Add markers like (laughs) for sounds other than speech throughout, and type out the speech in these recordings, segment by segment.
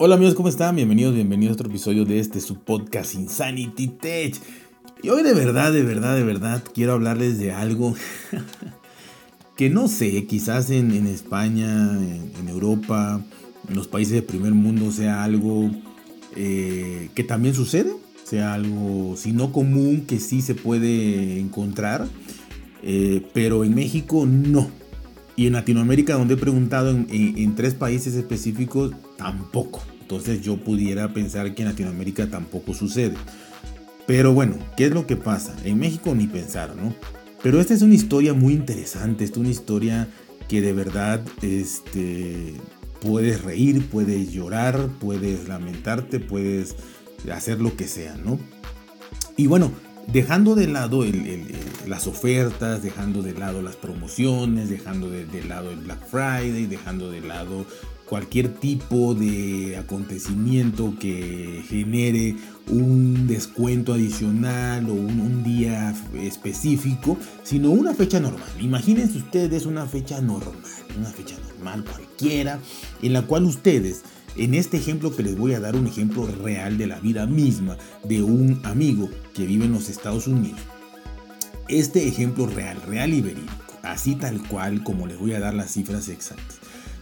Hola amigos, ¿cómo están? Bienvenidos, bienvenidos a otro episodio de este su podcast Insanity Tech. Y hoy de verdad, de verdad, de verdad quiero hablarles de algo (laughs) que no sé, quizás en, España, en, Europa, en los países del primer mundo sea algo eh, que también sucede, sea algo, si no común, que sí se puede encontrar, eh, pero en México no. Y en Latinoamérica, donde he preguntado en, tres países específicos, tampoco. Entonces yo pudiera pensar que en Latinoamérica tampoco sucede. Pero bueno, ¿qué es lo que pasa? En México ni pensar, ¿no? Pero esta es una historia muy interesante, es una historia que de verdad este, puedes reír, puedes llorar, puedes lamentarte, puedes hacer lo que sea, ¿no? Y bueno, dejando de lado las ofertas, dejando de lado las promociones, dejando de, lado el Black Friday, dejando de lado cualquier tipo de acontecimiento que genere un descuento adicional o un, un, día específico, sino una fecha normal. Imagínense ustedes una fecha normal, una fecha normal cualquiera, en la cual ustedes en este ejemplo que les voy a dar un ejemplo real de la vida misma de un amigo que vive en los Estados Unidos. Este ejemplo real, real y verídico, así tal cual como les voy a dar las cifras exactas.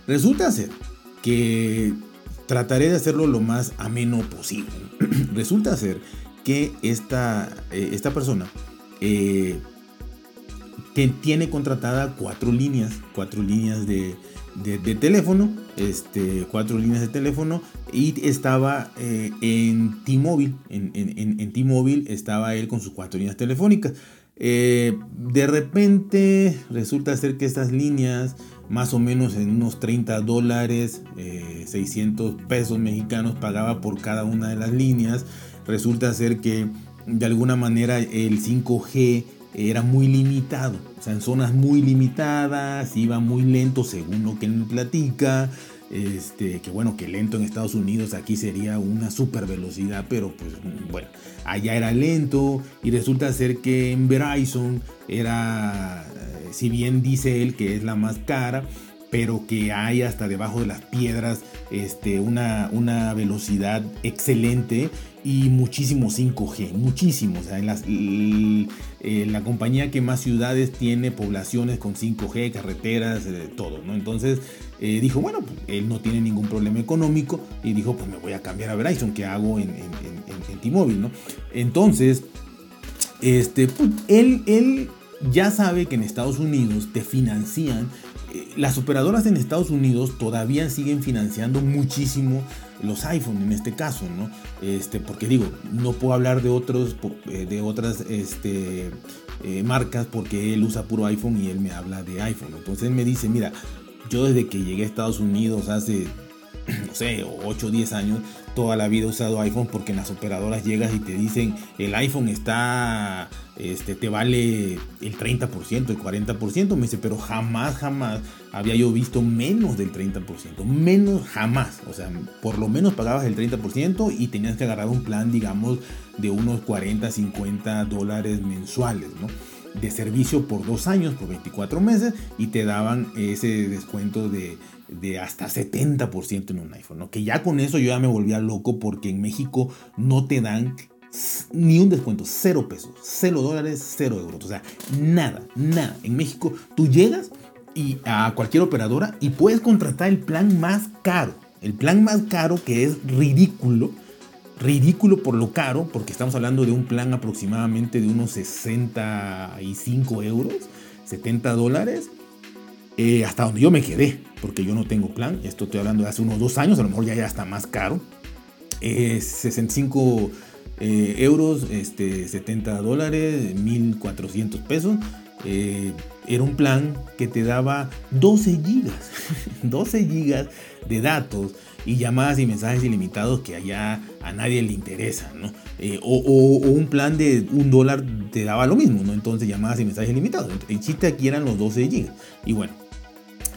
Resulta ser que trataré de hacerlo lo más ameno posible. (clears throat) Resulta ser que esta, eh, esta persona eh, tiene contratada cuatro líneas, cuatro líneas de, de, teléfono, este, cuatro líneas de teléfono y estaba eh, en T-Mobile, en, en, en T-Mobile estaba él con sus cuatro líneas telefónicas. Eh, de repente resulta ser que estas líneas, más o menos en unos 30 dólares, 600 eh, pesos mexicanos, pagaba por cada una de las líneas. Resulta ser que de alguna manera el 5G era muy limitado, en zonas muy limitadas, iba muy lento según lo que él platica. Este, que bueno, que lento en Estados Unidos aquí sería una super velocidad, pero pues bueno, allá era lento y resulta ser que en Verizon era, eh, si bien dice él que es la más cara, pero que hay hasta debajo de las piedras este, una, una velocidad excelente y muchísimo 5G, muchísimo. O sea, en las, eh, la compañía que más ciudades tiene poblaciones con 5G, carreteras, eh, todo, ¿no? Entonces eh, dijo, bueno, pues, él no tiene ningún problema económico y dijo, pues me voy a cambiar a Verizon, que hago en, en, T-Mobile, ¿no? Entonces, este, pues, él, él ya sabe que en Estados Unidos te financian las operadoras en Estados Unidos todavía siguen financiando muchísimo los iPhone en este caso, ¿no? Este, porque digo, no puedo hablar de otros, eh, de otras este, eh, marcas porque él usa puro iPhone y él me habla de iPhone. Entonces él me dice, mira, yo desde que llegué a Estados Unidos hace, no sé, 8 o 10 años, toda la vida he usado iPhone porque en las operadoras llegas y te dicen, el iPhone está este, te vale el 30%, el 40%. Me dice, pero jamás, jamás había yo visto menos del 30%. Menos, jamás. O sea, por lo menos pagabas el 30% y tenías que agarrar un plan, digamos, de unos 40, 50 dólares mensuales, ¿no? De servicio por dos años, por 24 meses, y te daban ese descuento de, de hasta 70% en un iPhone, ¿no? Que ya con eso yo ya me volvía loco porque en México no te dan ni un descuento, cero pesos, cero dólares, cero euros. O sea, nada, nada. En México tú llegas y a cualquier operadora y puedes contratar el plan más caro. El plan más caro que es ridículo. Ridículo por lo caro, porque estamos hablando de un plan aproximadamente de unos 65 euros, 70 dólares. Eh, hasta donde yo me quedé, porque yo no tengo plan. Esto estoy hablando de hace unos dos años, a lo mejor ya, está más caro. 65 eh, euros, este, 70 dólares, 1400 pesos. Eh, era un plan que te daba 12 gigas, (laughs) 12 gigas de datos y llamadas y mensajes ilimitados que allá a nadie le interesa, ¿no? Eh, o, un plan de un dólar te daba lo mismo, ¿no? Entonces llamadas y mensajes ilimitados. El chiste aquí eran los 12 gigas. Y bueno,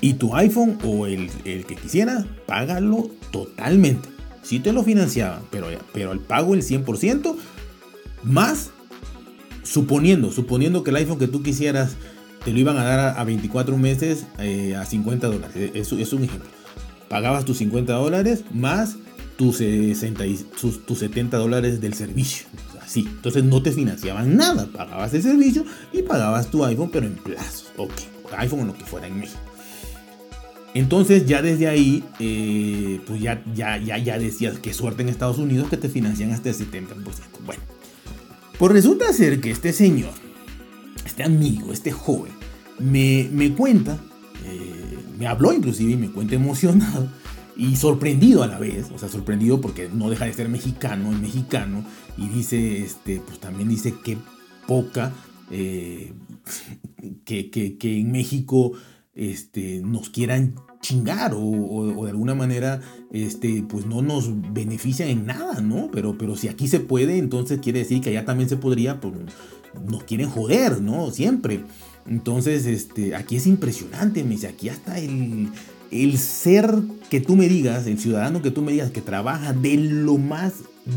y tu iPhone o el, que quisieras, págalo totalmente. Si te lo financiaban, pero, pero el pago el 100%, más suponiendo, suponiendo que el iPhone que tú quisieras te lo iban a dar a, 24 meses eh, a 50 dólares. Es, es, un ejemplo. Pagabas tus 50 dólares más tus, 60, tus 70 dólares del servicio. Así. Entonces no te financiaban nada. Pagabas el servicio y pagabas tu iPhone, pero en plazos. Ok. iPhone o lo que fuera en México. Entonces ya desde ahí, eh, pues ya, ya, ya, ya decías que suerte en Estados Unidos que te financian hasta el 70%. Bueno, pues resulta ser que este señor, este amigo, este joven, me, me cuenta, eh, me habló inclusive y me cuenta emocionado y sorprendido a la vez, o sea, sorprendido porque no deja de ser mexicano, es mexicano, y dice, este, pues también dice que poca, eh, (laughs) que, que, que en México este, nos quieran chingar o, de alguna manera este, pues no nos beneficia en nada, ¿no? Pero, pero si aquí se puede, entonces quiere decir que allá también se podría, pues nos quieren joder, ¿no? Siempre. Entonces, este, aquí es impresionante, me dice, aquí hasta el, el ser que tú me digas, el ciudadano que tú me digas que trabaja de lo más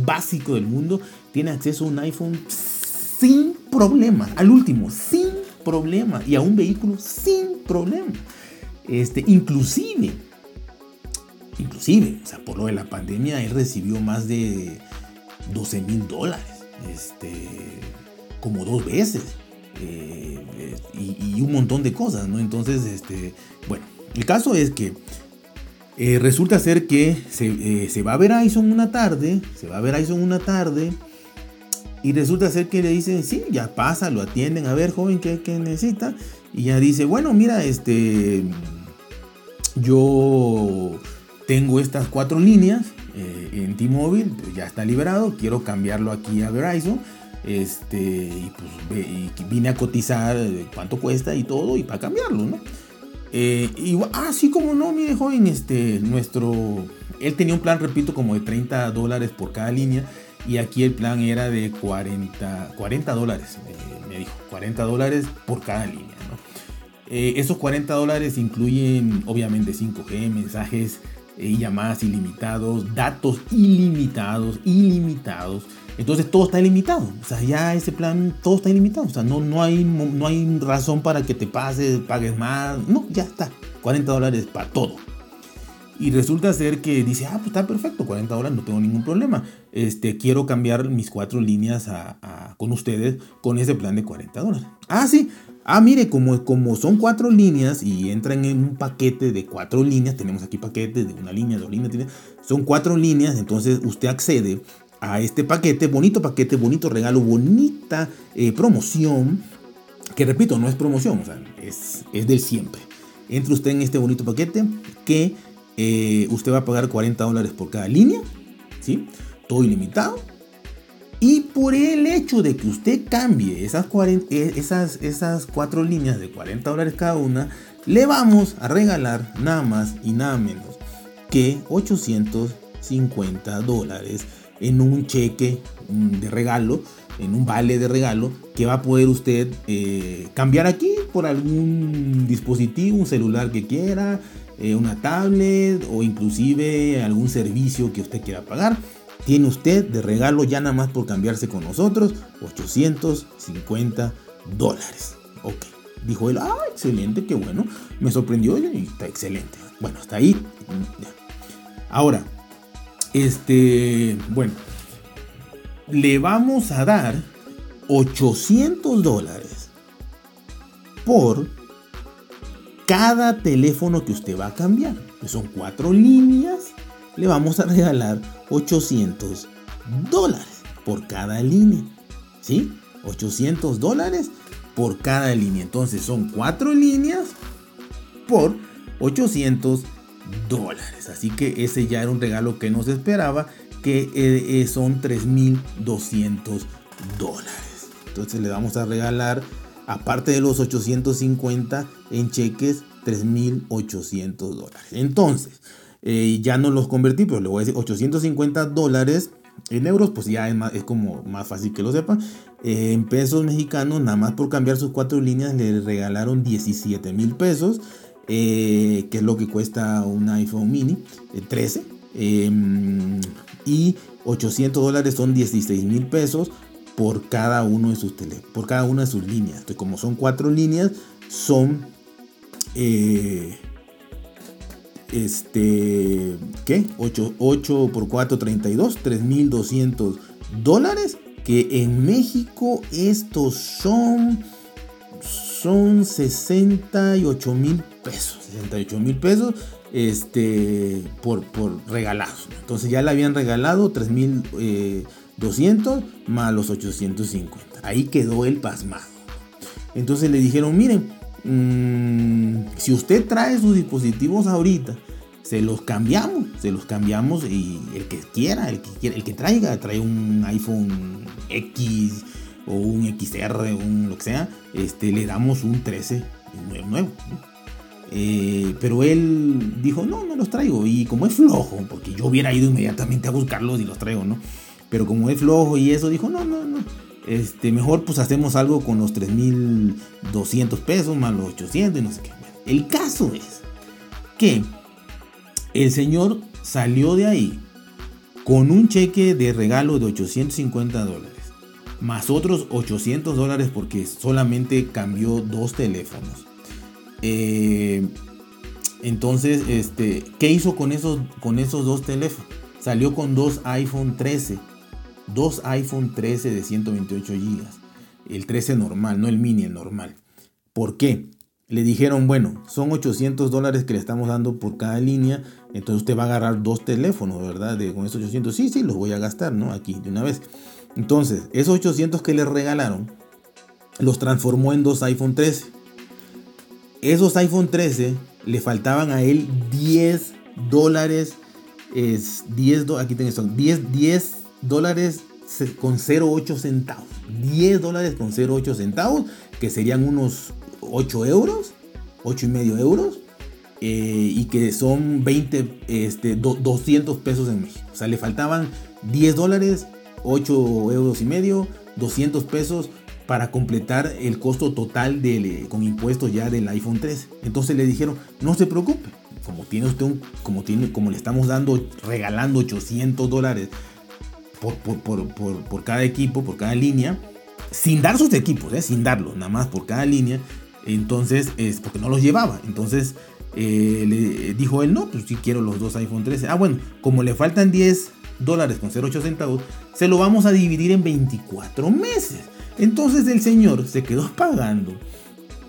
básico del mundo, tiene acceso a un iPhone sin problema, al último, sin problema, y a un vehículo sin problema. Este, inclusive, inclusive, o sea, por lo de la pandemia, él recibió más de 12 mil dólares, este, como dos veces, eh, y, un montón de cosas, ¿no? Entonces, este, bueno, el caso es que eh, resulta ser que se, eh, se, va a ver Ison una tarde, se va a ver Ison una tarde, y resulta ser que le dicen, sí, ya pasa, lo atienden, a ver, joven, ¿qué, qué necesita? Y ya dice, bueno, mira, este, yo tengo estas cuatro líneas eh, en T-Mobile, pues ya está liberado, quiero cambiarlo aquí a Verizon. Este, y pues vine a cotizar cuánto cuesta y todo, y para cambiarlo, ¿no? Eh, y, ah, como no, mire, joven, este, nuestro, él tenía un plan, repito, como de 30 dólares por cada línea, y aquí el plan era de 40, 40 dólares, me dijo, 40 dólares por cada línea. Eh, esos 40 dólares incluyen obviamente 5G, mensajes y eh, llamadas ilimitados, datos ilimitados, ilimitados. Entonces todo está ilimitado. O sea, ya ese plan, todo está ilimitado. O sea, no, no, hay, no hay razón para que te pases, pagues más. No, ya está. 40 dólares para todo. Y resulta ser que dice, ah, pues está perfecto, 40 dólares, no tengo ningún problema. Este, quiero cambiar mis cuatro líneas con ustedes con ese plan de 40 dólares. Ah, sí. Ah, mire, como, como son cuatro líneas y entran en un paquete de cuatro líneas, tenemos aquí paquetes de una línea, dos líneas, son cuatro líneas, entonces usted accede a este paquete, bonito paquete, bonito regalo, bonita eh, promoción, que repito, no es promoción, o sea, es, es del siempre. Entre usted en este bonito paquete que eh, usted va a pagar 40 dólares por cada línea, ¿sí? Todo ilimitado. Y por el hecho de que usted cambie esas, eh, cuatro líneas de 40 dólares cada una, le vamos a regalar nada más y nada menos que 850 dólares en un cheque mm, de regalo, en un vale de regalo que va a poder usted eh, cambiar aquí por algún dispositivo, un celular que quiera, eh, una tablet o inclusive algún servicio que usted quiera pagar tiene usted de regalo ya nada más por cambiarse con nosotros 850 dólares. Ok, dijo él, ah, excelente, qué bueno, me sorprendió y está excelente. Bueno, hasta ahí. Ahora, este, bueno, le vamos a dar 800 dólares por cada teléfono que usted va a cambiar. Que son cuatro líneas le vamos a regalar 800 dólares por cada línea. ¿Sí? 800 dólares por cada línea. Entonces son cuatro líneas por 800 dólares. Así que ese ya era un regalo que nos esperaba, que eh, eh, son 3.200 dólares. Entonces le vamos a regalar, aparte de los 850 en cheques, 3.800 dólares. Entonces, eh, ya no los convertí, pero le voy a decir 850 dólares en euros, pues ya es, es como más fácil que lo sepan. Eh, en pesos mexicanos, nada más por cambiar sus cuatro líneas, le regalaron 17 mil pesos, eh, que es lo que cuesta un iPhone mini 13. Em, y 800 dólares son 16 mil pesos por cada uno de sus tele, por cada una de sus líneas. Entonces, como son cuatro líneas, son este, ¿qué? 8, 8 por 4, 32, 3.200 dólares. Que en México estos son, son 68 mil pesos. 68 mil pesos este, por, por regalados. Entonces ya le habían regalado 3.200 eh, más los 850. Ahí quedó el pasmado. Entonces le dijeron, miren, mm, si usted trae sus dispositivos ahorita, se los cambiamos, se los cambiamos y el que quiera, el que quiera, el que traiga, trae un iPhone X o un XR, un lo que sea, este, le damos un 13 nuevo. Eh, pero él dijo, no, no los traigo. Y como es flojo, porque yo hubiera ido inmediatamente a buscarlos y los traigo, ¿no? Pero como es flojo y eso, dijo, no, no, no. Este, mejor pues hacemos algo con los 3.200 pesos más los 800 y no sé qué. el caso es que el señor salió de ahí con un cheque de regalo de 850 dólares. Más otros 800 dólares porque solamente cambió dos teléfonos eh, entonces, este, ¿qué hizo con esos, con esos dos teléfonos? Salió con dos iPhone 13. Dos iPhone 13 de 128 GB. El 13 normal, no el mini, el normal. ¿Por qué? Le dijeron, bueno, son 800 dólares que le estamos dando por cada línea. Entonces usted va a agarrar dos teléfonos, ¿verdad? De, con esos 800. Sí, sí, los voy a gastar, ¿no? Aquí de una vez. Entonces, esos 800 que le regalaron, los transformó en dos iPhone 13 esos iPhone 13 le faltaban a él 10 dólares. Es 10, aquí tengo 10, 10 dólares con 0,8 centavos. 10 dólares con 0,8 centavos, que serían unos 8 euros, 8 y medio euros. Eh, y que son 20, este, 200 pesos en México. O sea, le faltaban 10 dólares, 8 euros y medio, 200 pesos para completar el costo total eh, con impuestos ya del iPhone 13. Entonces le dijeron, no se preocupe, como tiene usted como tiene, como le estamos dando, regalando 800 dólares por, por, cada equipo, por cada línea, sin dar sus equipos, eh, sin darlos, nada más por cada línea. Entonces, es porque no los llevaba. Entonces, eh, le dijo él, no, pues sí quiero los dos iPhone 13. Ah, bueno, como le faltan 10 dólares con 0,8 centavos, se lo vamos a dividir en 24 meses. Entonces el señor se quedó (laughs) pagando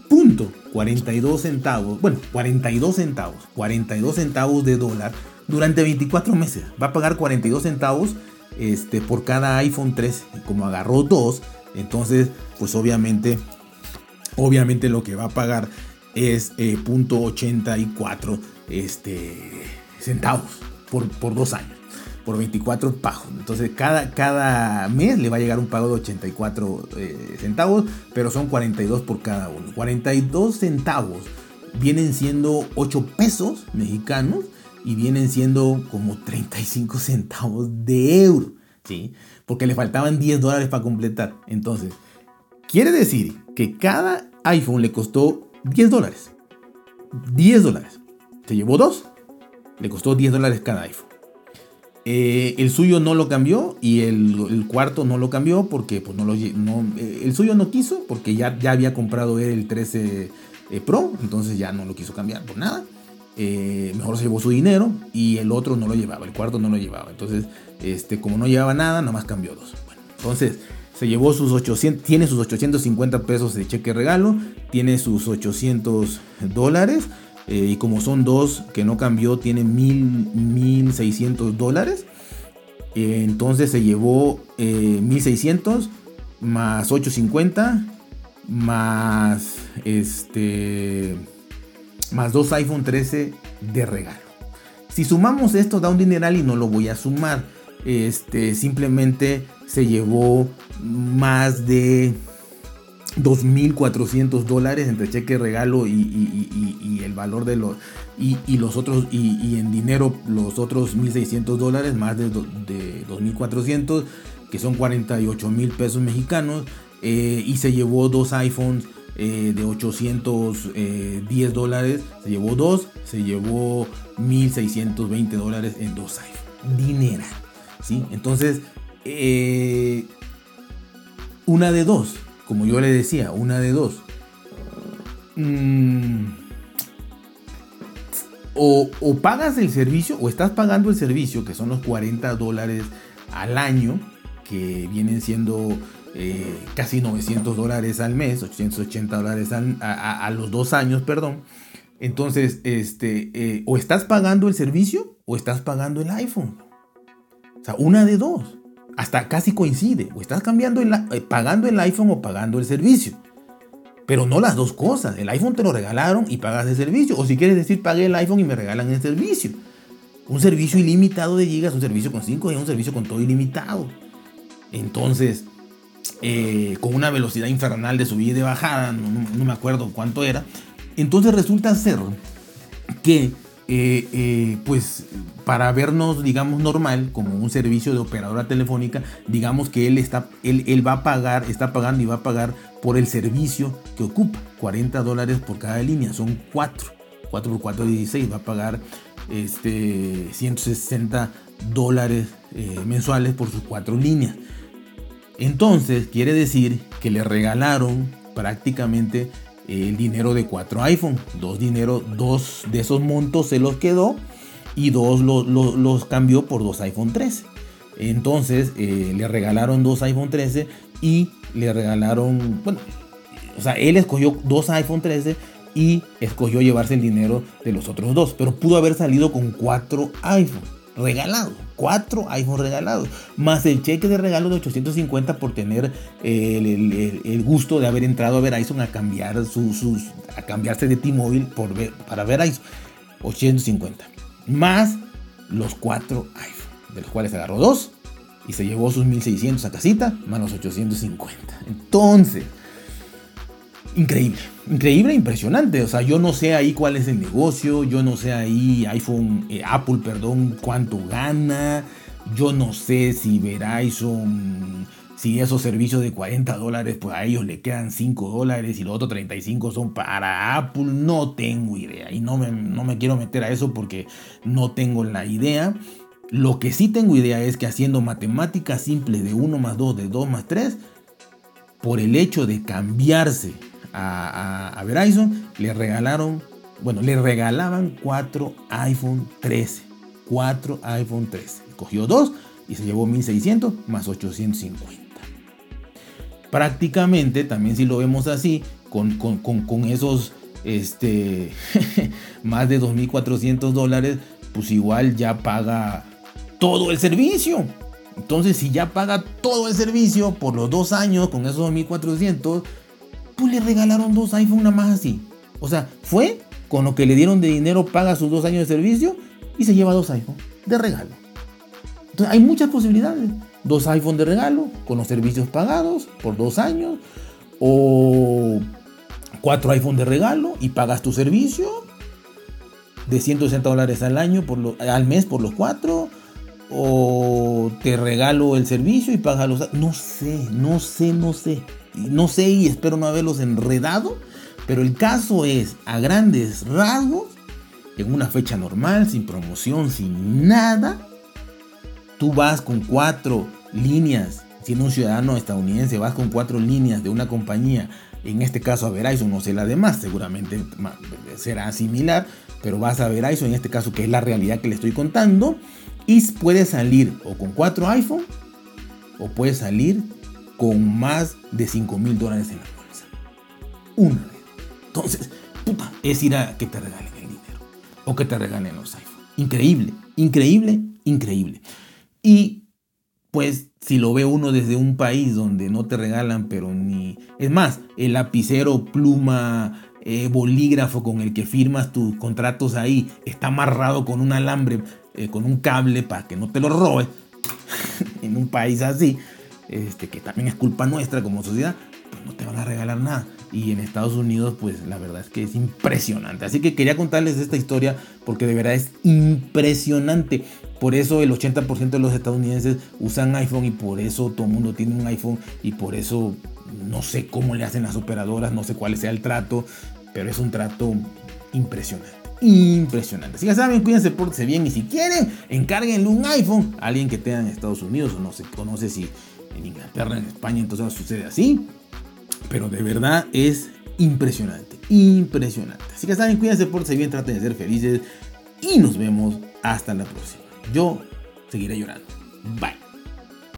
punto 42 centavos, bueno, 42 centavos, 42 centavos de dólar durante 24 meses. Va a pagar 42 centavos este, por cada iPhone 3. Como agarró dos, entonces, pues obviamente, obviamente lo que va a pagar es eh, punto 84 este, centavos por, por dos años por 24 pagos. Entonces cada, cada mes le va a llegar un pago de 84 eh, centavos, pero son 42 por cada uno. 42 centavos vienen siendo 8 pesos mexicanos y vienen siendo como 35 centavos de euro. ¿sí? Porque le faltaban 10 dólares para completar. Entonces, quiere decir que cada iPhone le costó 10 dólares. 10 dólares. Se llevó dos. Le costó 10 dólares cada iPhone. Eh, el suyo no lo cambió y el, cuarto no lo cambió porque pues, no lo, eh, el suyo no quiso porque ya, ya había comprado el 13 eh, Pro, entonces ya no lo quiso cambiar por nada. Mejor se llevó su dinero y el otro no lo llevaba, el cuarto no lo llevaba. Entonces, este, como no llevaba nada, nada más cambió dos. entonces se llevó sus 800, tiene sus 850 pesos de cheque regalo, tiene sus 800 dólares eh, y como son dos que no cambió, tiene mil, 1600 dólares. Eh, entonces se llevó 1600 eh, más 850 más este más dos iPhone 13 de regalo. Si sumamos esto da un dineral y no lo voy a sumar. Este simplemente se llevó más de 2.400 dólares entre cheque regalo y, el valor de los y, los otros y, en dinero los otros 1.600 dólares más de, de 2.400 que son 48 mil pesos mexicanos eh, y se llevó dos iPhones eh, de 810 eh, dólares se llevó dos se llevó 1.620 dólares en dos iPhones dinero ¿sí? entonces una de dos como yo le decía, una de dos. Mm, o, pagas el servicio o estás pagando el servicio, que son los 40 dólares al año, que vienen siendo eh, casi 900 dólares al mes, 880 dólares a, los dos años, perdón. Entonces, este, eh, o estás pagando el servicio o estás pagando el iPhone. O sea, una de dos. Hasta casi coincide. O estás cambiando el, eh, pagando el iPhone o pagando el servicio. Pero no las dos cosas. El iPhone te lo regalaron y pagas el servicio. O si quieres decir, pagué el iPhone y me regalan el servicio. Un servicio ilimitado de gigas, un servicio con 5 y un servicio con todo ilimitado. Entonces, eh, con una velocidad infernal de subida y de bajada, no, me acuerdo cuánto era. Entonces resulta ser que, eh, eh, pues, para vernos, digamos, normal, como un servicio de operadora telefónica, digamos que él, está, él, él va a pagar, está pagando y va a pagar por el servicio que ocupa. 40 dólares por cada línea, son 4. 4 por 4, 16. Va a pagar este, 160 dólares mensuales por sus 4 líneas. Entonces, quiere decir que le regalaron prácticamente el dinero de cuatro iPhone. Dos dinero, dos de esos montos se los quedó y dos los, cambió por dos iPhone 13. Entonces eh, le regalaron dos iPhone 13 y le regalaron, bueno, o sea, él escogió dos iPhone 13 y escogió llevarse el dinero de los otros dos, pero pudo haber salido con cuatro iPhone regalados, cuatro iPhone regalados, más el cheque de regalo de 850 por tener el, gusto de haber entrado a Verizon a cambiar sus, a cambiarse de T-Mobile por ver, para Verizon, 850, más los cuatro iPhone, de los cuales agarró dos y se llevó sus 1600 a casita, más los 850. Entonces, increíble, increíble, impresionante. O sea, yo no sé ahí cuál es el negocio, yo no sé ahí iPhone, eh, Apple, perdón, cuánto gana, yo no sé si Verizon, si esos servicios de 40 dólares, pues a ellos le quedan 5 dólares y los otros 35 son para Apple, no tengo idea. Y no me, no me quiero meter a eso porque no tengo la idea. Lo que sí tengo idea es que haciendo matemáticas simples de 1 más 2, de 2 más 3, por el hecho de cambiarse a, Verizon, le regalaron, bueno, le regalaban cuatro iPhone 13. 4 iPhone 13. Cogió dos y se llevó 1600 más 850. Prácticamente, también si lo vemos así, con, con, esos este, (laughs) más de 2.400 dólares, pues igual ya paga todo el servicio. Entonces, si ya paga todo el servicio por los dos años con esos 2.400, pues le regalaron dos iPhone nada más así. O sea, fue con lo que le dieron de dinero, paga sus dos años de servicio y se lleva dos iPhone de regalo. Entonces hay muchas posibilidades. Dos iPhone de regalo con los servicios pagados por dos años. O cuatro iPhone de regalo y pagas tu servicio de 160 dólares al año por al mes por los cuatro. O te regalo el servicio y pagas los... No sé, no sé, no sé no sé y espero no haberlos enredado, pero el caso es, a grandes rasgos, en una fecha normal, sin promoción, sin nada, tú vas con cuatro líneas, siendo un ciudadano estadounidense, vas con cuatro líneas de una compañía, en este caso a Verizon, no sé la demás, seguramente será similar, pero vas a Verizon, en este caso que es la realidad que le estoy contando, y puedes salir o con cuatro iPhone, o puedes salir con más de 5 mil dólares en la bolsa. Una. Entonces, puta, es ir a que te regalen el dinero o que te regalen los iPhones. Increíble, increíble, increíble. Y pues si lo ve uno desde un país donde no te regalan, pero ni... Es más, el lapicero, pluma, eh, bolígrafo con el que firmas tus contratos ahí está amarrado con un alambre, eh, con un cable para que no te lo robe (laughs) en un país así. Este, que también es culpa nuestra como sociedad, pues no te van a regalar nada. Y en Estados Unidos, pues la verdad es que es impresionante. Así que quería contarles esta historia porque de verdad es impresionante. Por eso el 80% de los estadounidenses usan iPhone y por eso todo el mundo tiene un iPhone y por eso no sé cómo le hacen las operadoras, no sé cuál sea el trato, pero es un trato impresionante. Impresionante. Si ya saben, cuídense, pórtense bien y si quieren, encárguenle un iPhone a alguien que tenga en Estados Unidos o no no sé si en Inglaterra, en España, entonces sucede así. Pero de verdad es impresionante, impresionante. Así que saben, cuídense, por si bien, traten de ser felices. y nos vemos hasta la próxima. Yo seguiré llorando. Bye.